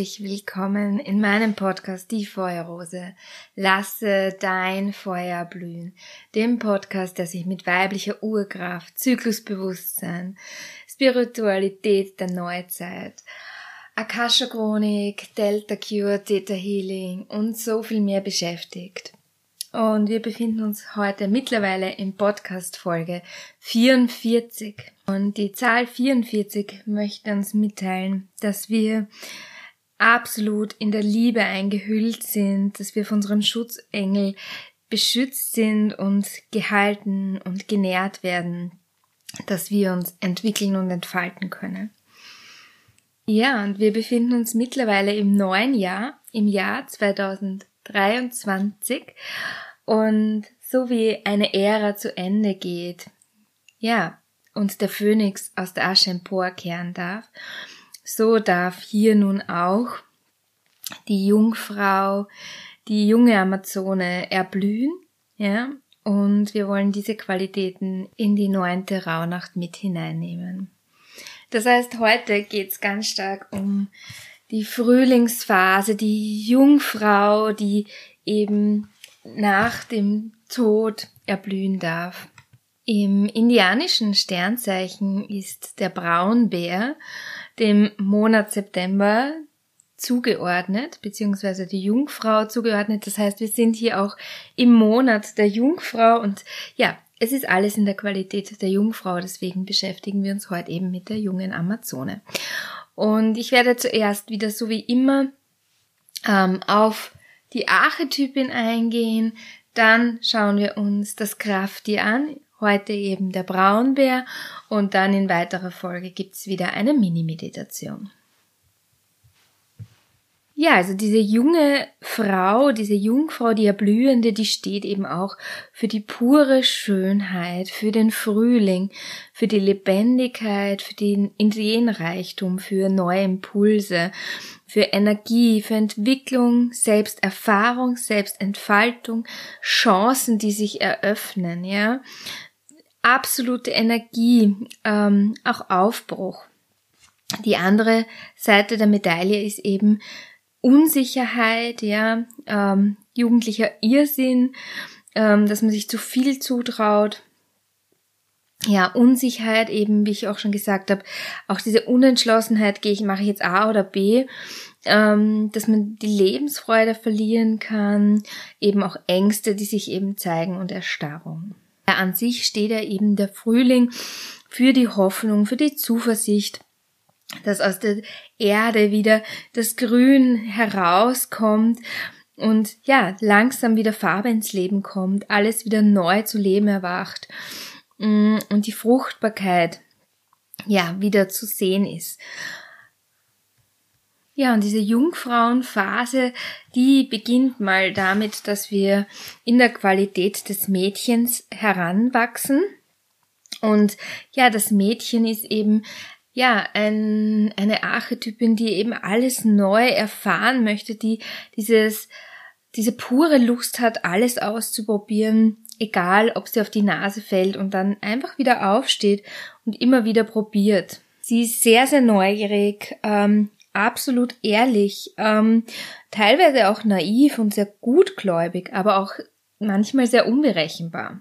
herzlich willkommen in meinem Podcast Die Feuerrose. Lasse dein Feuer blühen. Dem Podcast, der sich mit weiblicher Urkraft, Zyklusbewusstsein, Spiritualität der Neuzeit, Akasha Chronik, Delta Cure, Theta Healing und so viel mehr beschäftigt. Und wir befinden uns heute mittlerweile in Podcast Folge 44. Und die Zahl 44 möchte uns mitteilen, dass wir absolut in der Liebe eingehüllt sind, dass wir von unserem Schutzengel beschützt sind und gehalten und genährt werden, dass wir uns entwickeln und entfalten können. Ja, und wir befinden uns mittlerweile im neuen Jahr, im Jahr 2023 und so wie eine Ära zu Ende geht, ja, und der Phönix aus der Asche emporkehren darf, so darf hier nun auch die Jungfrau, die junge Amazone erblühen, ja, und wir wollen diese Qualitäten in die neunte Rauhnacht mit hineinnehmen. Das heißt, heute geht's ganz stark um die Frühlingsphase, die Jungfrau, die eben nach dem Tod erblühen darf. Im indianischen Sternzeichen ist der Braunbär dem Monat September zugeordnet, beziehungsweise die Jungfrau zugeordnet. Das heißt, wir sind hier auch im Monat der Jungfrau und ja, es ist alles in der Qualität der Jungfrau, deswegen beschäftigen wir uns heute eben mit der jungen Amazone. Und ich werde zuerst wieder so wie immer ähm, auf die Archetypin eingehen, dann schauen wir uns das Krafttier an, heute eben der Braunbär und dann in weiterer Folge gibt's wieder eine Mini-Meditation. Ja, also diese junge Frau, diese Jungfrau, die Erblühende, die steht eben auch für die pure Schönheit, für den Frühling, für die Lebendigkeit, für den Ideenreichtum, für neue Impulse, für Energie, für Entwicklung, Selbsterfahrung, Selbstentfaltung, Chancen, die sich eröffnen, ja. Absolute Energie, ähm, auch Aufbruch. Die andere Seite der Medaille ist eben Unsicherheit, ja, ähm, jugendlicher Irrsinn, ähm, dass man sich zu viel zutraut. Ja, Unsicherheit eben, wie ich auch schon gesagt habe, auch diese Unentschlossenheit, gehe ich, mache ich jetzt A oder B, ähm, dass man die Lebensfreude verlieren kann, eben auch Ängste, die sich eben zeigen und Erstarrung. An sich steht ja eben der Frühling für die Hoffnung, für die Zuversicht, dass aus der Erde wieder das Grün herauskommt und ja, langsam wieder Farbe ins Leben kommt, alles wieder neu zu Leben erwacht mm, und die Fruchtbarkeit ja wieder zu sehen ist. Ja, und diese Jungfrauenphase, die beginnt mal damit, dass wir in der Qualität des Mädchens heranwachsen. Und ja, das Mädchen ist eben ja, ein, eine Archetypin, die eben alles neu erfahren möchte, die dieses, diese pure Lust hat, alles auszuprobieren, egal ob sie auf die Nase fällt und dann einfach wieder aufsteht und immer wieder probiert. Sie ist sehr, sehr neugierig, ähm, absolut ehrlich, ähm, teilweise auch naiv und sehr gutgläubig, aber auch manchmal sehr unberechenbar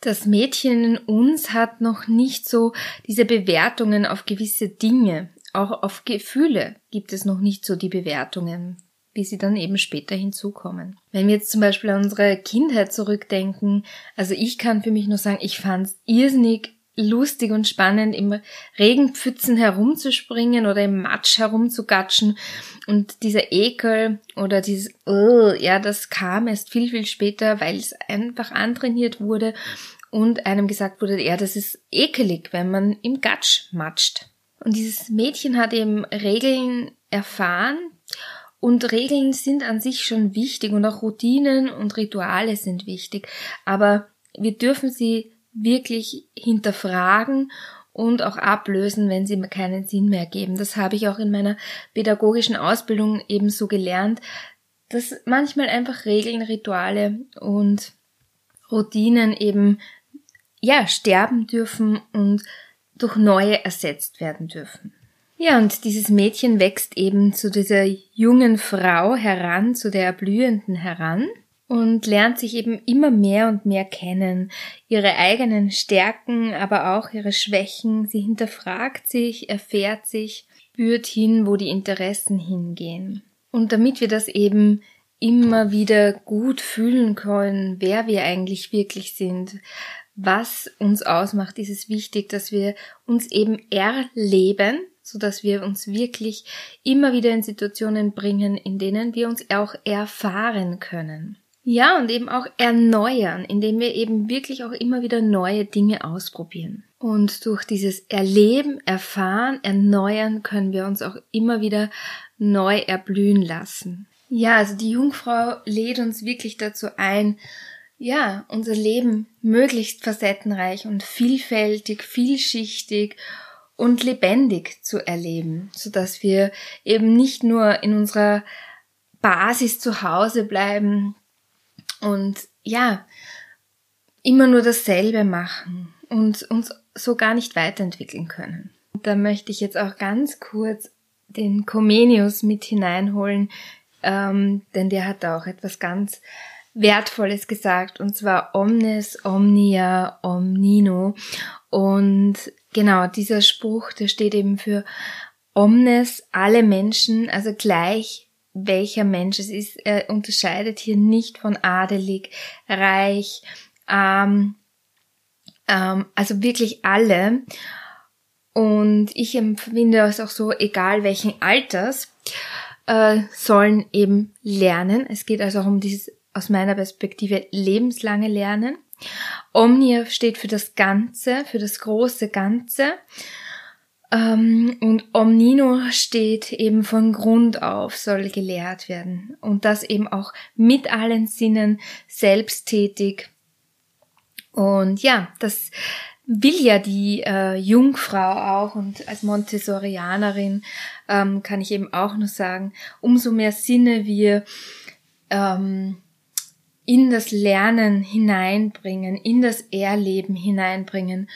das Mädchen in uns hat noch nicht so diese Bewertungen auf gewisse Dinge. Auch auf Gefühle gibt es noch nicht so die Bewertungen, wie sie dann eben später hinzukommen. Wenn wir jetzt zum Beispiel an unsere Kindheit zurückdenken, also ich kann für mich nur sagen, ich fand es irrsinnig lustig und spannend, im Regenpfützen herumzuspringen oder im Matsch herumzugatschen. Und dieser Ekel oder dieses, oh, ja, das kam erst viel, viel später, weil es einfach antrainiert wurde und einem gesagt wurde, ja, das ist ekelig, wenn man im Gatsch matscht. Und dieses Mädchen hat eben Regeln erfahren und Regeln sind an sich schon wichtig und auch Routinen und Rituale sind wichtig. Aber wir dürfen sie wirklich hinterfragen und auch ablösen, wenn sie keinen Sinn mehr geben. Das habe ich auch in meiner pädagogischen Ausbildung ebenso gelernt, dass manchmal einfach Regeln, Rituale und Routinen eben ja sterben dürfen und durch neue ersetzt werden dürfen. Ja, und dieses Mädchen wächst eben zu dieser jungen Frau heran, zu der Erblühenden heran und lernt sich eben immer mehr und mehr kennen, ihre eigenen Stärken, aber auch ihre Schwächen. Sie hinterfragt sich, erfährt sich, spürt hin, wo die Interessen hingehen. Und damit wir das eben immer wieder gut fühlen können, wer wir eigentlich wirklich sind, was uns ausmacht, ist es wichtig, dass wir uns eben erleben, so dass wir uns wirklich immer wieder in Situationen bringen, in denen wir uns auch erfahren können. Ja, und eben auch erneuern, indem wir eben wirklich auch immer wieder neue Dinge ausprobieren. Und durch dieses Erleben, Erfahren, Erneuern können wir uns auch immer wieder neu erblühen lassen. Ja, also die Jungfrau lädt uns wirklich dazu ein, ja, unser Leben möglichst facettenreich und vielfältig, vielschichtig und lebendig zu erleben, so dass wir eben nicht nur in unserer Basis zu Hause bleiben und ja, immer nur dasselbe machen und uns so gar nicht weiterentwickeln können. Da möchte ich jetzt auch ganz kurz den Comenius mit hineinholen, ähm, denn der hat auch etwas ganz Wertvolles gesagt, und zwar omnes omnia omnino. Und genau, dieser Spruch, der steht eben für omnes, alle Menschen, also gleich welcher Mensch es ist. Er unterscheidet hier nicht von adelig, reich, arm, ähm, also wirklich alle. Und ich empfinde es auch so, egal welchen Alters, äh, sollen eben lernen. Es geht also auch um dieses aus meiner Perspektive lebenslange Lernen. Omnia steht für das Ganze, für das große Ganze. Ähm, und Omnino steht eben von Grund auf, soll gelehrt werden. Und das eben auch mit allen Sinnen selbsttätig. Und ja, das will ja die äh, Jungfrau auch und als Montessorianerin ähm, kann ich eben auch nur sagen, umso mehr Sinne wir ähm, in das Lernen hineinbringen, in das Erleben hineinbringen,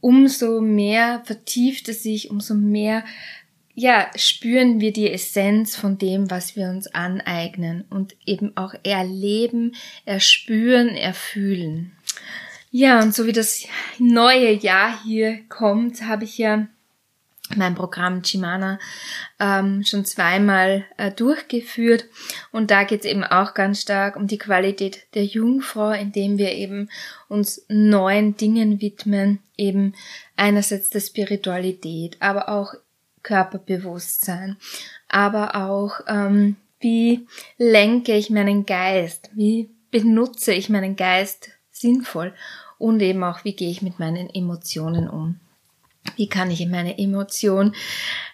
umso mehr vertieft es sich, umso mehr ja, spüren wir die Essenz von dem, was wir uns aneignen und eben auch erleben, erspüren, erfühlen. Ja, und so wie das neue Jahr hier kommt, habe ich ja mein Programm Chimana ähm, schon zweimal äh, durchgeführt und da geht es eben auch ganz stark um die Qualität der Jungfrau, indem wir eben uns neuen Dingen widmen, eben einerseits der Spiritualität, aber auch Körperbewusstsein, aber auch ähm, wie lenke ich meinen Geist, wie benutze ich meinen Geist sinnvoll und eben auch wie gehe ich mit meinen Emotionen um. Wie kann ich meine Emotion,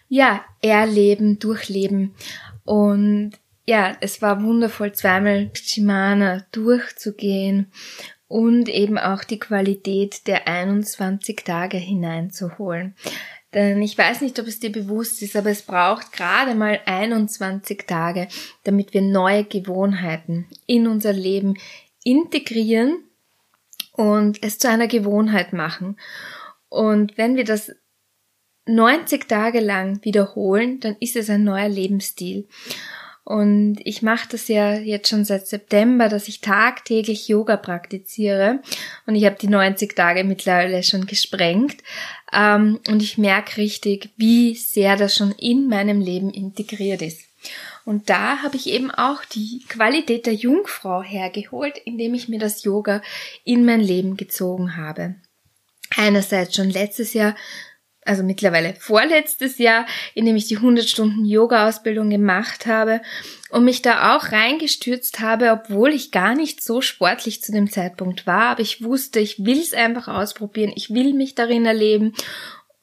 ja, erleben, durchleben. Und ja, es war wundervoll, zweimal Shimana durchzugehen und eben auch die Qualität der 21 Tage hineinzuholen. Denn ich weiß nicht, ob es dir bewusst ist, aber es braucht gerade mal 21 Tage, damit wir neue Gewohnheiten in unser Leben integrieren und es zu einer Gewohnheit machen. Und wenn wir das 90 Tage lang wiederholen, dann ist es ein neuer Lebensstil. Und ich mache das ja jetzt schon seit September, dass ich tagtäglich Yoga praktiziere. Und ich habe die 90 Tage mittlerweile schon gesprengt. Ähm, und ich merke richtig, wie sehr das schon in meinem Leben integriert ist. Und da habe ich eben auch die Qualität der Jungfrau hergeholt, indem ich mir das Yoga in mein Leben gezogen habe einerseits schon letztes Jahr, also mittlerweile vorletztes Jahr, in dem ich die 100 Stunden Yoga-Ausbildung gemacht habe und mich da auch reingestürzt habe, obwohl ich gar nicht so sportlich zu dem Zeitpunkt war, aber ich wusste, ich will es einfach ausprobieren, ich will mich darin erleben.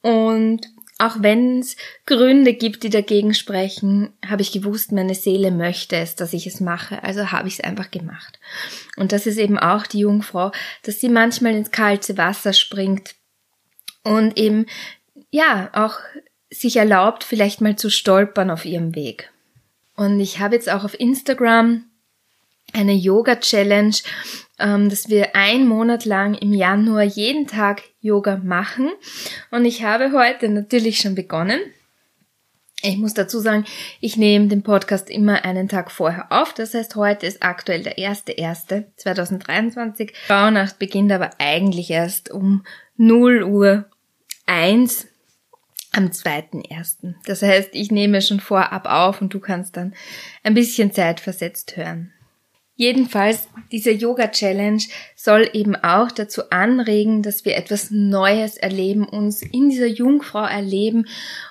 Und auch wenn es Gründe gibt, die dagegen sprechen, habe ich gewusst, meine Seele möchte es, dass ich es mache. Also habe ich es einfach gemacht. Und das ist eben auch die Jungfrau, dass sie manchmal ins kalte Wasser springt und eben, ja, auch sich erlaubt, vielleicht mal zu stolpern auf ihrem Weg. Und ich habe jetzt auch auf Instagram eine Yoga-Challenge, ähm, dass wir ein Monat lang im Januar jeden Tag Yoga machen. Und ich habe heute natürlich schon begonnen. Ich muss dazu sagen, ich nehme den Podcast immer einen Tag vorher auf. Das heißt, heute ist aktuell der 1.1.2023. Frauenacht beginnt aber eigentlich erst um 0 Uhr 1 am 2.1. Das heißt, ich nehme schon vorab auf und du kannst dann ein bisschen Zeit versetzt hören. Jedenfalls, diese Yoga Challenge soll eben auch dazu anregen, dass wir etwas Neues erleben, uns in dieser Jungfrau erleben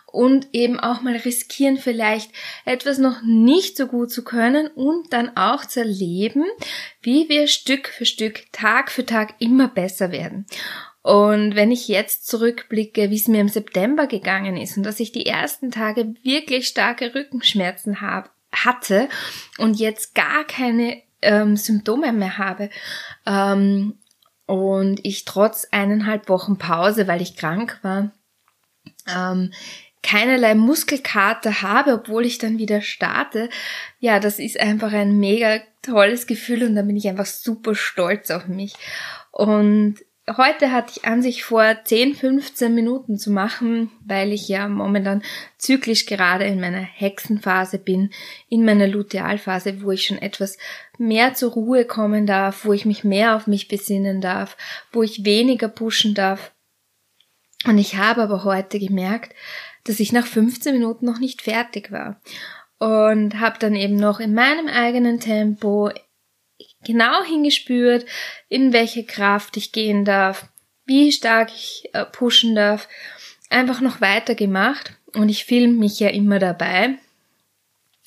und eben auch mal riskieren, vielleicht etwas noch nicht so gut zu können und dann auch zu erleben, wie wir Stück für Stück, Tag für Tag immer besser werden. Und wenn ich jetzt zurückblicke, wie es mir im September gegangen ist und dass ich die ersten Tage wirklich starke Rückenschmerzen habe, hatte und jetzt gar keine ähm, Symptome mehr habe ähm, und ich trotz eineinhalb Wochen Pause, weil ich krank war, ähm, keinerlei Muskelkater habe, obwohl ich dann wieder starte, ja, das ist einfach ein mega tolles Gefühl und da bin ich einfach super stolz auf mich. Und Heute hatte ich an sich vor 10, 15 Minuten zu machen, weil ich ja momentan zyklisch gerade in meiner Hexenphase bin, in meiner Lutealphase, wo ich schon etwas mehr zur Ruhe kommen darf, wo ich mich mehr auf mich besinnen darf, wo ich weniger pushen darf. Und ich habe aber heute gemerkt, dass ich nach 15 Minuten noch nicht fertig war und habe dann eben noch in meinem eigenen Tempo genau hingespürt, in welche Kraft ich gehen darf, wie stark ich äh, pushen darf, einfach noch weiter gemacht und ich filme mich ja immer dabei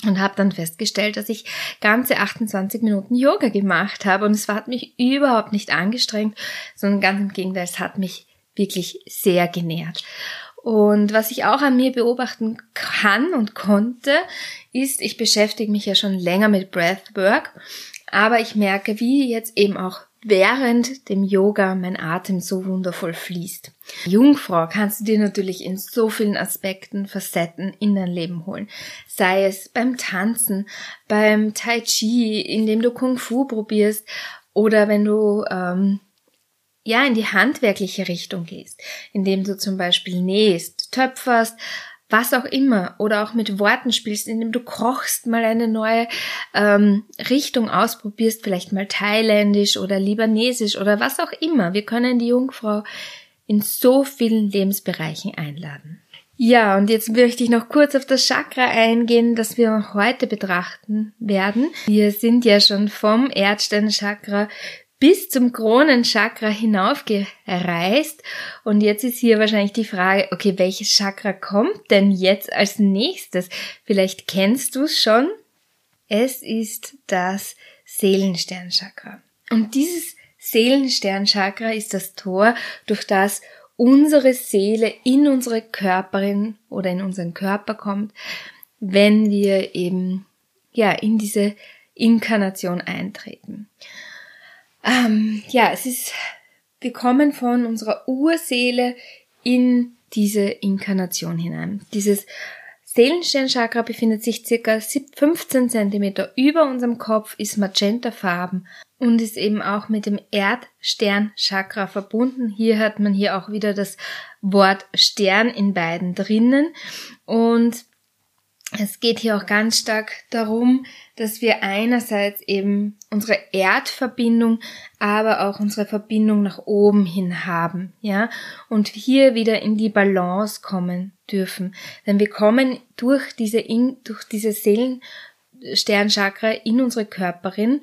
und habe dann festgestellt, dass ich ganze 28 Minuten Yoga gemacht habe und es hat mich überhaupt nicht angestrengt, sondern ganz im Gegenteil, es hat mich wirklich sehr genährt. Und was ich auch an mir beobachten kann und konnte, ist, ich beschäftige mich ja schon länger mit Breathwork aber ich merke, wie jetzt eben auch während dem Yoga mein Atem so wundervoll fließt. Jungfrau kannst du dir natürlich in so vielen Aspekten, Facetten in dein Leben holen. Sei es beim Tanzen, beim Tai Chi, indem du Kung Fu probierst oder wenn du ähm, ja in die handwerkliche Richtung gehst, indem du zum Beispiel nähst, töpferst, was auch immer oder auch mit Worten spielst, indem du kochst, mal eine neue ähm, Richtung ausprobierst, vielleicht mal thailändisch oder libanesisch oder was auch immer. Wir können die Jungfrau in so vielen Lebensbereichen einladen. Ja, und jetzt möchte ich noch kurz auf das Chakra eingehen, das wir heute betrachten werden. Wir sind ja schon vom Erdsternchakra bis zum Kronenchakra hinaufgereist. Und jetzt ist hier wahrscheinlich die Frage, okay, welches Chakra kommt denn jetzt als nächstes? Vielleicht kennst du es schon. Es ist das Seelensternchakra. Und dieses Seelensternchakra ist das Tor, durch das unsere Seele in unsere Körperin oder in unseren Körper kommt, wenn wir eben ja in diese Inkarnation eintreten. Ähm, ja, es ist, wir kommen von unserer Urseele in diese Inkarnation hinein. Dieses Seelensternchakra befindet sich circa 15 Zentimeter über unserem Kopf, ist magentafarben und ist eben auch mit dem Erdsternchakra verbunden. Hier hat man hier auch wieder das Wort Stern in beiden drinnen und es geht hier auch ganz stark darum, dass wir einerseits eben unsere Erdverbindung, aber auch unsere Verbindung nach oben hin haben, ja, und hier wieder in die Balance kommen dürfen. Denn wir kommen durch diese, durch diese Seelensternchakra in unsere Körperin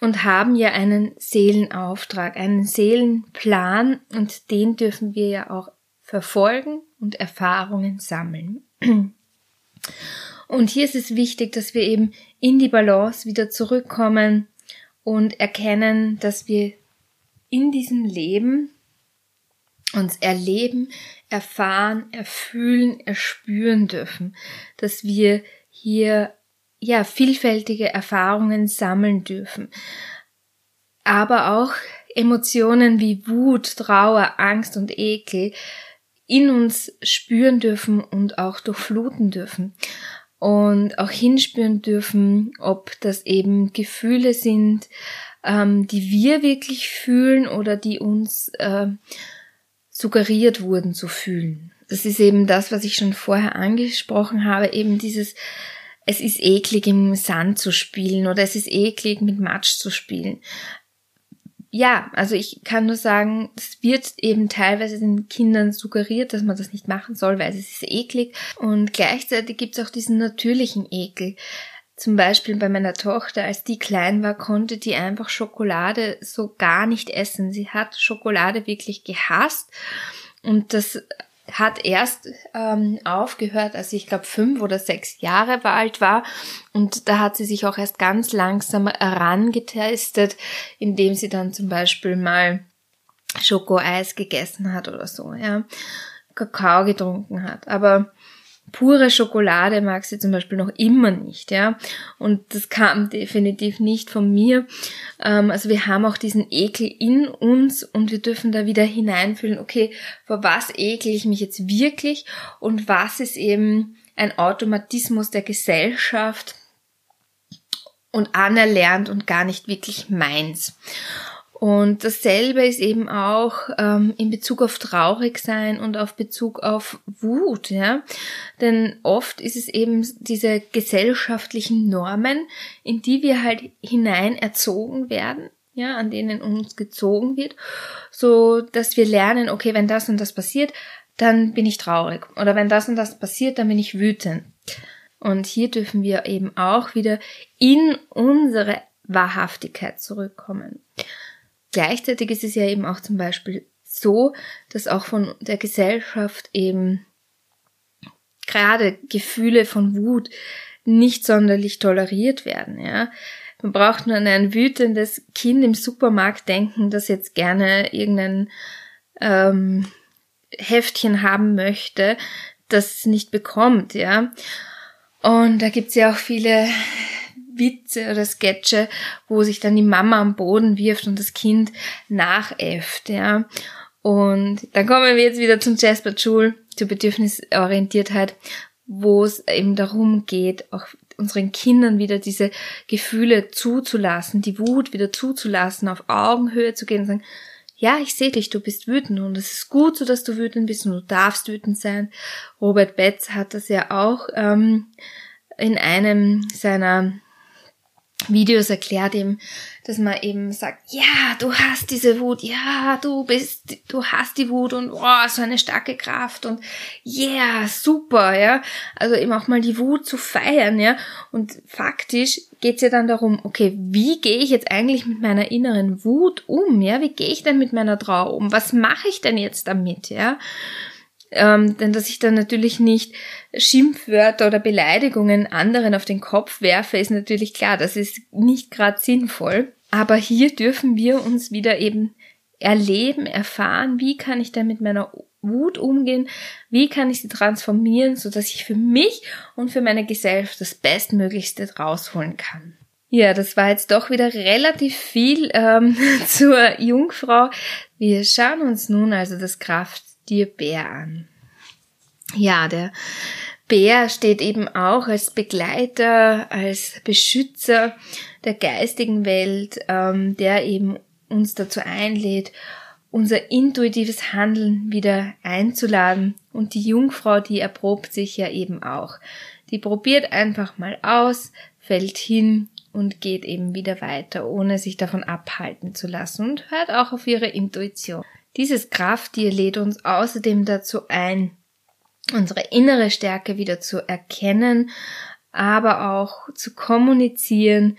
und haben ja einen Seelenauftrag, einen Seelenplan und den dürfen wir ja auch verfolgen und Erfahrungen sammeln. Und hier ist es wichtig, dass wir eben in die Balance wieder zurückkommen und erkennen, dass wir in diesem Leben uns erleben, erfahren, erfühlen, erspüren dürfen, dass wir hier ja vielfältige Erfahrungen sammeln dürfen, aber auch Emotionen wie Wut, Trauer, Angst und Ekel in uns spüren dürfen und auch durchfluten dürfen und auch hinspüren dürfen, ob das eben Gefühle sind, ähm, die wir wirklich fühlen oder die uns äh, suggeriert wurden zu fühlen. Das ist eben das, was ich schon vorher angesprochen habe, eben dieses, es ist eklig im Sand zu spielen oder es ist eklig mit Matsch zu spielen ja, also ich kann nur sagen, es wird eben teilweise den Kindern suggeriert, dass man das nicht machen soll, weil es ist eklig. Und gleichzeitig gibt es auch diesen natürlichen Ekel. Zum Beispiel bei meiner Tochter, als die klein war, konnte die einfach Schokolade so gar nicht essen. Sie hat Schokolade wirklich gehasst. Und das hat erst ähm, aufgehört, als ich glaube fünf oder sechs Jahre alt war. Und da hat sie sich auch erst ganz langsam herangetestet, indem sie dann zum Beispiel mal Schokoeis gegessen hat oder so, ja, Kakao getrunken hat. Aber pure Schokolade mag sie zum Beispiel noch immer nicht, ja. Und das kam definitiv nicht von mir. Ähm, also wir haben auch diesen Ekel in uns und wir dürfen da wieder hineinfühlen, okay, vor was ekel ich mich jetzt wirklich und was ist eben ein Automatismus der Gesellschaft und anerlernt und gar nicht wirklich meins. Und dasselbe ist eben auch ähm, in Bezug auf traurig sein und auf Bezug auf Wut, ja. Denn oft ist es eben diese gesellschaftlichen Normen, in die wir halt hinein erzogen werden, ja, an denen uns gezogen wird, so dass wir lernen, okay, wenn das und das passiert, dann bin ich traurig. Oder wenn das und das passiert, dann bin ich wütend. Und hier dürfen wir eben auch wieder in unsere Wahrhaftigkeit zurückkommen. Gleichzeitig ist es ja eben auch zum Beispiel so, dass auch von der Gesellschaft eben gerade Gefühle von Wut nicht sonderlich toleriert werden, ja. Man braucht nur an ein wütendes Kind im Supermarkt denken, das jetzt gerne irgendein ähm, Heftchen haben möchte, das es nicht bekommt, ja. Und da gibt's ja auch viele Witze oder Sketche, wo sich dann die Mama am Boden wirft und das Kind nachäfft, ja. Und dann kommen wir jetzt wieder zum Jasper Joule, zur Bedürfnisorientiertheit, wo es eben darum geht, auch unseren Kindern wieder diese Gefühle zuzulassen, die Wut wieder zuzulassen, auf Augenhöhe zu gehen und sagen, ja, ich sehe dich, du bist wütend und es ist gut so, dass du wütend bist und du darfst wütend sein. Robert Betz hat das ja auch ähm, in einem seiner Videos erklärt ihm, dass man eben sagt, ja, du hast diese Wut, ja, du bist, du hast die Wut und oh, so eine starke Kraft und yeah, super, ja. Also eben auch mal die Wut zu feiern, ja. Und faktisch geht's ja dann darum, okay, wie gehe ich jetzt eigentlich mit meiner inneren Wut um, ja? Wie gehe ich denn mit meiner Trauer um? Was mache ich denn jetzt damit, ja? Ähm, denn dass ich dann natürlich nicht Schimpfwörter oder Beleidigungen anderen auf den Kopf werfe, ist natürlich klar, das ist nicht gerade sinnvoll. Aber hier dürfen wir uns wieder eben erleben, erfahren, wie kann ich denn mit meiner Wut umgehen, wie kann ich sie transformieren, so dass ich für mich und für meine Gesellschaft das Bestmöglichste rausholen kann. Ja, das war jetzt doch wieder relativ viel ähm, zur Jungfrau. Wir schauen uns nun also das Kraft dir Bär an. Ja, der Bär steht eben auch als Begleiter, als Beschützer der geistigen Welt, ähm, der eben uns dazu einlädt, unser intuitives Handeln wieder einzuladen. Und die Jungfrau, die erprobt sich ja eben auch. Die probiert einfach mal aus, fällt hin und geht eben wieder weiter, ohne sich davon abhalten zu lassen und hört auch auf ihre Intuition. Dieses Krafttier lädt uns außerdem dazu ein, unsere innere Stärke wieder zu erkennen, aber auch zu kommunizieren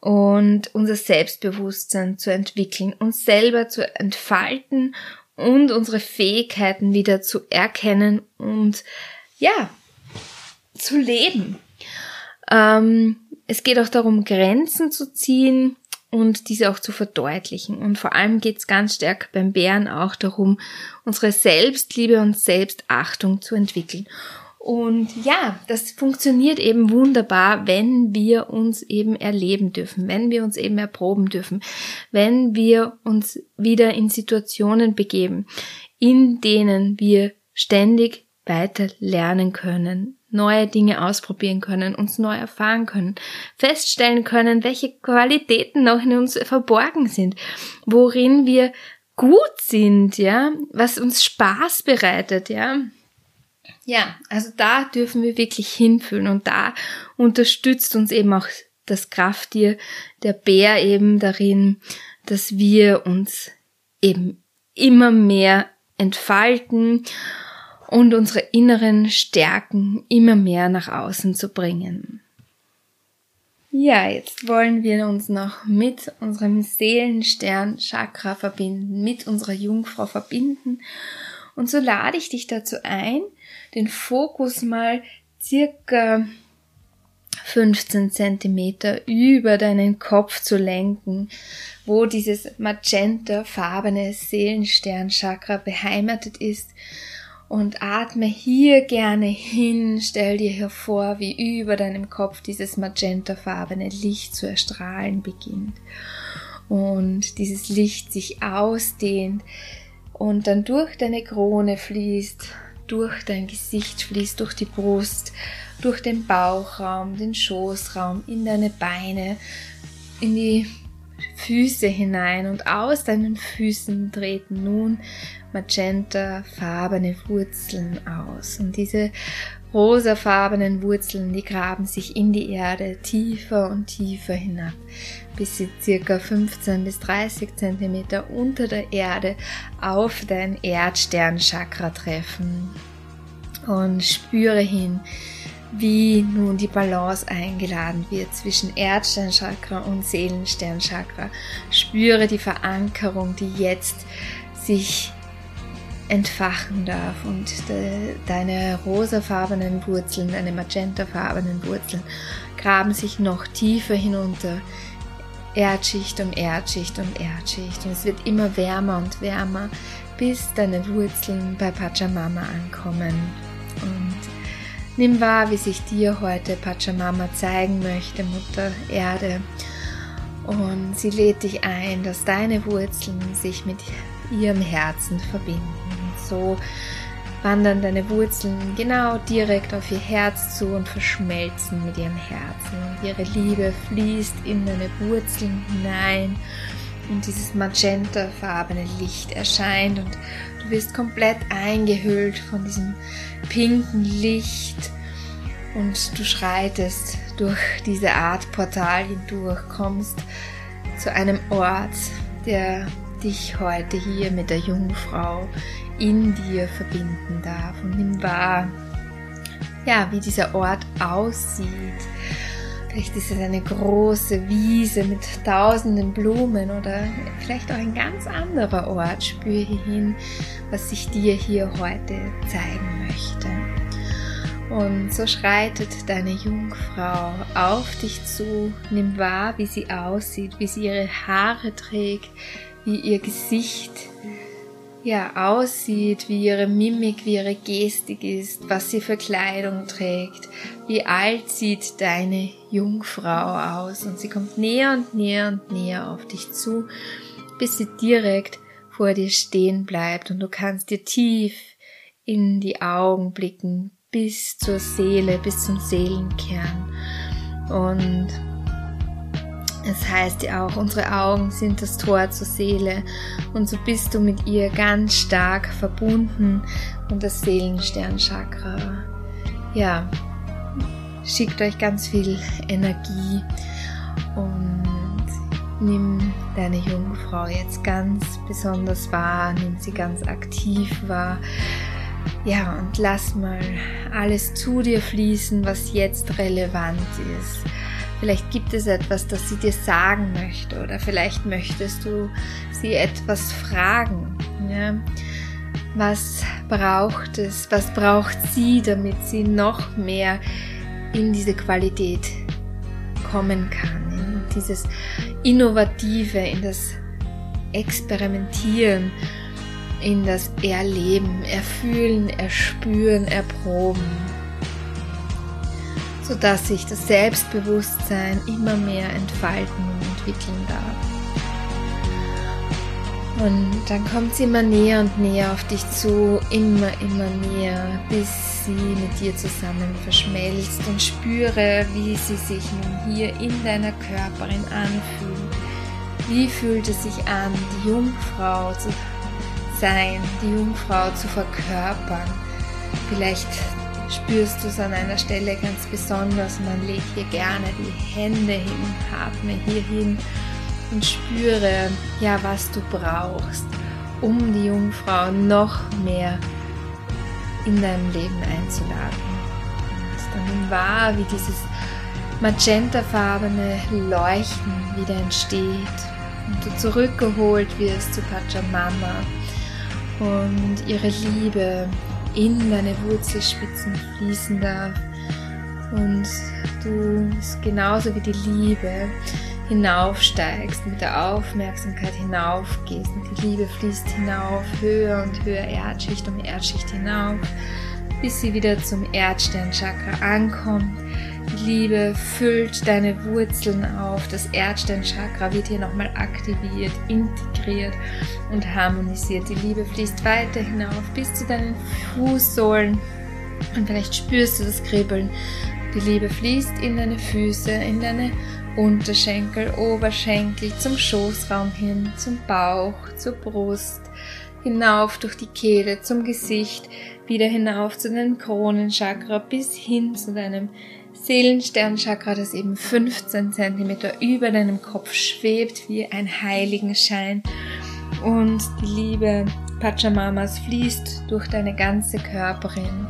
und unser Selbstbewusstsein zu entwickeln, uns selber zu entfalten und unsere Fähigkeiten wieder zu erkennen und ja, zu leben. Ähm, es geht auch darum, Grenzen zu ziehen, und diese auch zu verdeutlichen. Und vor allem geht es ganz stark beim Bären auch darum, unsere Selbstliebe und Selbstachtung zu entwickeln. Und ja, das funktioniert eben wunderbar, wenn wir uns eben erleben dürfen, wenn wir uns eben erproben dürfen, wenn wir uns wieder in Situationen begeben, in denen wir ständig weiter lernen können, neue Dinge ausprobieren können, uns neu erfahren können, feststellen können, welche Qualitäten noch in uns verborgen sind, worin wir gut sind, ja, was uns Spaß bereitet, ja. Ja, also da dürfen wir wirklich hinfühlen und da unterstützt uns eben auch das Krafttier, der Bär eben darin, dass wir uns eben immer mehr entfalten und unsere inneren Stärken immer mehr nach außen zu bringen. Ja, jetzt wollen wir uns noch mit unserem Seelenstern Chakra verbinden, mit unserer Jungfrau verbinden. Und so lade ich dich dazu ein, den Fokus mal circa 15 Zentimeter über deinen Kopf zu lenken, wo dieses magenta-farbene Seelenstern-Chakra beheimatet ist und atme hier gerne hin, stell dir hervor, wie über deinem Kopf dieses magentafarbene Licht zu erstrahlen beginnt. Und dieses Licht sich ausdehnt und dann durch deine Krone fließt, durch dein Gesicht fließt, durch die Brust, durch den Bauchraum, den Schoßraum, in deine Beine, in die Füße hinein und aus deinen Füßen treten nun magentafarbene Wurzeln aus. Und diese rosafarbenen Wurzeln, die graben sich in die Erde tiefer und tiefer hinab, bis sie circa 15 bis 30 Zentimeter unter der Erde auf dein Erdsternchakra treffen. Und spüre hin, wie nun die Balance eingeladen wird zwischen Erdsternchakra und Seelensternchakra. Spüre die Verankerung, die jetzt sich entfachen darf und de, deine rosafarbenen Wurzeln, deine magentafarbenen Wurzeln graben sich noch tiefer hinunter. Erdschicht um Erdschicht um Erdschicht und es wird immer wärmer und wärmer, bis deine Wurzeln bei Pachamama ankommen. Und nimm wahr, wie sich dir heute Pachamama zeigen möchte, Mutter Erde. Und sie lädt dich ein, dass deine Wurzeln sich mit ihrem Herzen verbinden so wandern deine Wurzeln genau direkt auf ihr Herz zu und verschmelzen mit ihrem Herzen. Und ihre Liebe fließt in deine Wurzeln hinein und dieses magentafarbene Licht erscheint und wirst komplett eingehüllt von diesem pinken Licht und du schreitest durch diese Art Portal hindurch, kommst zu einem Ort, der dich heute hier mit der Jungfrau in dir verbinden darf und nimm wahr, ja, wie dieser Ort aussieht. Vielleicht ist es eine große Wiese mit tausenden Blumen oder vielleicht auch ein ganz anderer Ort. Spüre hin, was sich dir hier heute zeigen möchte. Und so schreitet deine Jungfrau auf dich zu, nimm wahr, wie sie aussieht, wie sie ihre Haare trägt, wie ihr Gesicht ja aussieht, wie ihre Mimik, wie ihre Gestik ist, was sie für Kleidung trägt, wie alt sieht deine Jungfrau aus? Und sie kommt näher und näher und näher auf dich zu, bis sie direkt vor dir stehen bleibt. Und du kannst dir tief in die Augen blicken, bis zur Seele, bis zum Seelenkern. Und es heißt ja auch, unsere Augen sind das Tor zur Seele und so bist du mit ihr ganz stark verbunden und das Seelensternchakra, ja, schickt euch ganz viel Energie und nimm deine Jungfrau jetzt ganz besonders wahr, nimm sie ganz aktiv wahr. Ja, und lass mal alles zu dir fließen, was jetzt relevant ist. Vielleicht gibt es etwas, das sie dir sagen möchte oder vielleicht möchtest du sie etwas fragen. Ja? Was braucht es? Was braucht sie, damit sie noch mehr in diese Qualität kommen kann, in dieses Innovative, in das Experimentieren, in das Erleben, Erfühlen, Erspüren, Erproben sodass sich das Selbstbewusstsein immer mehr entfalten und entwickeln darf. Und dann kommt sie immer näher und näher auf dich zu, immer, immer näher, bis sie mit dir zusammen verschmelzt und spüre, wie sie sich nun hier in deiner Körperin anfühlt. Wie fühlt es sich an, die Jungfrau zu sein, die Jungfrau zu verkörpern? Vielleicht spürst du es an einer Stelle ganz besonders. Man legt hier gerne die Hände hin, atme hier hin und spüre, ja, was du brauchst, um die Jungfrau noch mehr in deinem Leben einzuladen. Und dann wahr, wie dieses magentafarbene Leuchten wieder entsteht und du zurückgeholt wirst zu Pachamama und ihre Liebe in deine Wurzelspitzen fließen darf und du genauso wie die Liebe hinaufsteigst, mit der Aufmerksamkeit hinaufgehst und die Liebe fließt hinauf, höher und höher, Erdschicht um Erdschicht hinauf, bis sie wieder zum Erdsternchakra ankommt. Die Liebe füllt deine Wurzeln auf, das Erdsternchakra wird hier nochmal aktiviert, integriert und harmonisiert. Die Liebe fließt weiter hinauf bis zu deinen Fußsohlen und vielleicht spürst du das Kribbeln. Die Liebe fließt in deine Füße, in deine Unterschenkel, Oberschenkel, zum Schoßraum hin, zum Bauch, zur Brust, hinauf durch die Kehle, zum Gesicht, wieder hinauf zu deinem Kronenchakra bis hin zu deinem Seelensternchakra, das eben 15 cm über deinem Kopf schwebt wie ein Heiligenschein. Und die Liebe Pachamamas fließt durch deine ganze Körperin.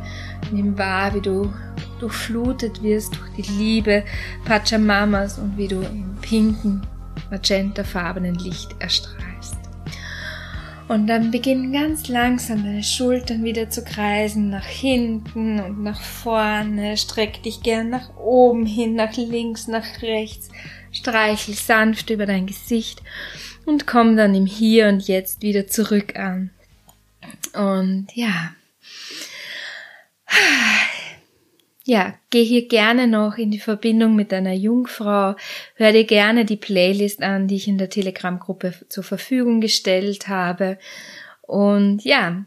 Nimm wahr, wie du durchflutet wirst durch die Liebe Pachamamas und wie du im pinken, magentafarbenen Licht erstrahlst. Und dann beginnen ganz langsam deine Schultern wieder zu kreisen, nach hinten und nach vorne. Streck dich gern nach oben hin, nach links, nach rechts. Streichel sanft über dein Gesicht und komm dann im Hier und Jetzt wieder zurück an. Und ja, ja, geh hier gerne noch in die Verbindung mit deiner Jungfrau. Hör dir gerne die Playlist an, die ich in der Telegram-Gruppe zur Verfügung gestellt habe. Und ja,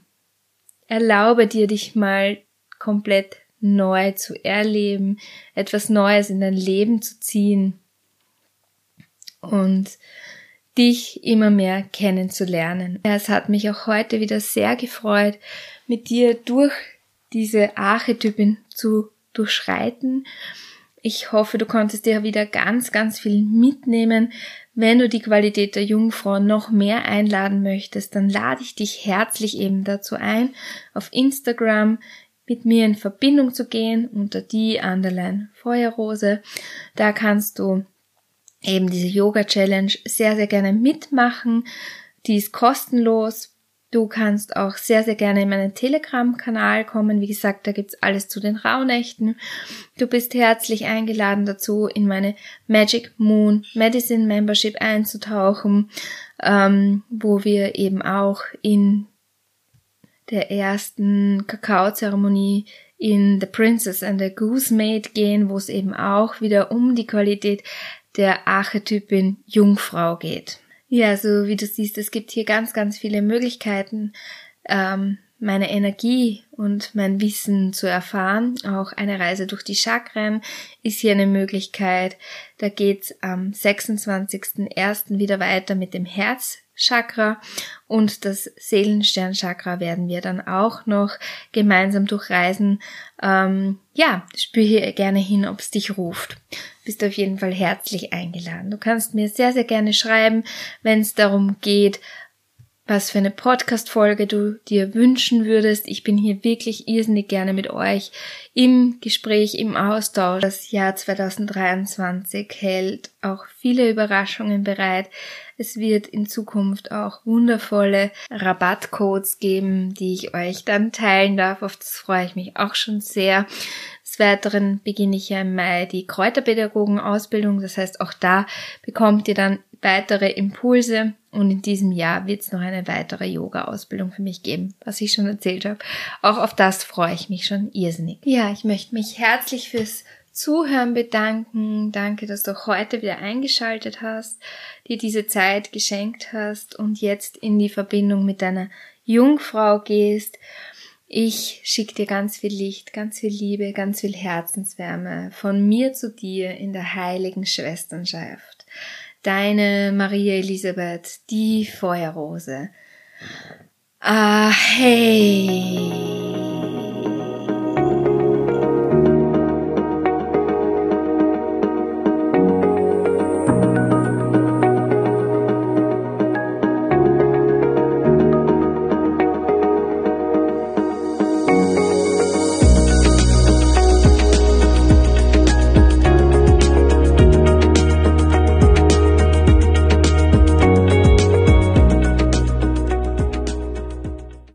erlaube dir, dich mal komplett neu zu erleben, etwas Neues in dein Leben zu ziehen und dich immer mehr kennenzulernen. Es hat mich auch heute wieder sehr gefreut, mit dir durch diese Archetypen zu durchschreiten. Ich hoffe, du konntest dir wieder ganz, ganz viel mitnehmen. Wenn du die Qualität der Jungfrau noch mehr einladen möchtest, dann lade ich dich herzlich eben dazu ein, auf Instagram mit mir in Verbindung zu gehen unter die Underline Feuerrose. Da kannst du eben diese Yoga Challenge sehr, sehr gerne mitmachen. Die ist kostenlos. Du kannst auch sehr, sehr gerne in meinen Telegram-Kanal kommen. Wie gesagt, da gibt's alles zu den Rauhnächten. Du bist herzlich eingeladen dazu, in meine Magic Moon Medicine Membership einzutauchen, ähm, wo wir eben auch in der ersten Kakaozeremonie in The Princess and the Goose Maid gehen, wo es eben auch wieder um die Qualität der Archetypin Jungfrau geht. Ja, so wie du siehst, es gibt hier ganz, ganz viele Möglichkeiten, ähm, meine Energie und mein Wissen zu erfahren. Auch eine Reise durch die Chakren ist hier eine Möglichkeit. Da geht's am 26.01. wieder weiter mit dem Herz Chakra und das Seelensternchakra werden wir dann auch noch gemeinsam durchreisen. Ähm, ja, spür hier gerne hin, ob es dich ruft. Bist auf jeden Fall herzlich eingeladen. Du kannst mir sehr, sehr gerne schreiben, wenn es darum geht, was für eine Podcast-Folge du dir wünschen würdest. Ich bin hier wirklich irrsinnig gerne mit euch im Gespräch, im Austausch. Das Jahr 2023 hält auch viele Überraschungen bereit. Es wird in Zukunft auch wundervolle Rabattcodes geben, die ich euch dann teilen darf. Auf das freue ich mich auch schon sehr. Des Weiteren beginne ich ja im Mai die Kräuterpädagogen-Ausbildung. Das heißt, auch da bekommt ihr dann weitere Impulse und in diesem Jahr wird es noch eine weitere Yoga-Ausbildung für mich geben, was ich schon erzählt habe. Auch auf das freue ich mich schon irrsinnig. Ja, ich möchte mich herzlich fürs Zuhören bedanken. Danke, dass du heute wieder eingeschaltet hast, dir diese Zeit geschenkt hast und jetzt in die Verbindung mit deiner Jungfrau gehst. Ich schicke dir ganz viel Licht, ganz viel Liebe, ganz viel Herzenswärme von mir zu dir in der heiligen Schwesternschaft. Deine Maria Elisabeth, die Feuerrose. Ah, hey.